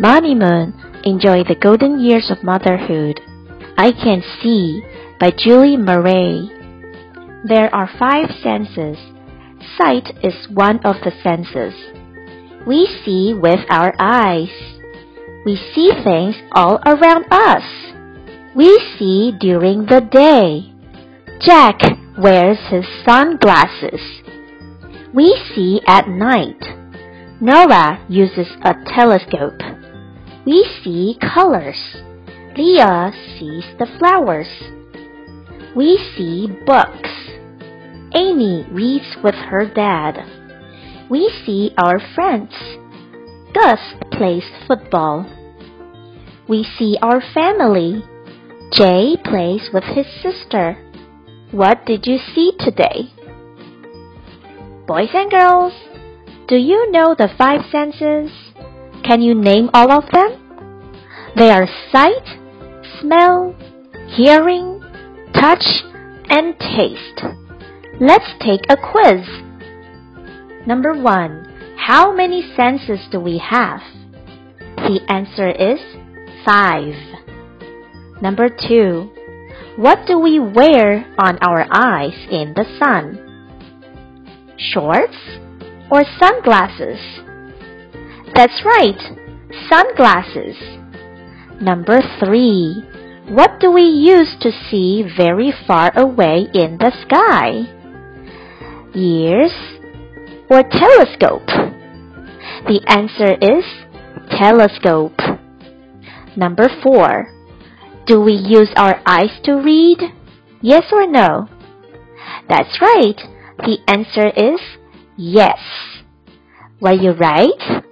Mamimoon, Enjoy the Golden Years of Motherhood. I Can See by Julie Murray. There are five senses. Sight is one of the senses. We see with our eyes. We see things all around us. We see during the day. Jack wears his sunglasses. We see at night. Nora uses a telescope. We see colors. Leah sees the flowers. We see books. Amy reads with her dad. We see our friends. Gus plays football. We see our family. Jay plays with his sister. What did you see today? Boys and girls, do you know the five senses? Can you name all of them? They are sight, smell, hearing, touch, and taste. Let's take a quiz. Number one, how many senses do we have? The answer is five. Number two, what do we wear on our eyes in the sun? Shorts or sunglasses? That's right, sunglasses. Number three, what do we use to see very far away in the sky? Ears or telescope? The answer is telescope. Number four, do we use our eyes to read? Yes or no? That's right. The answer is yes. Were you right?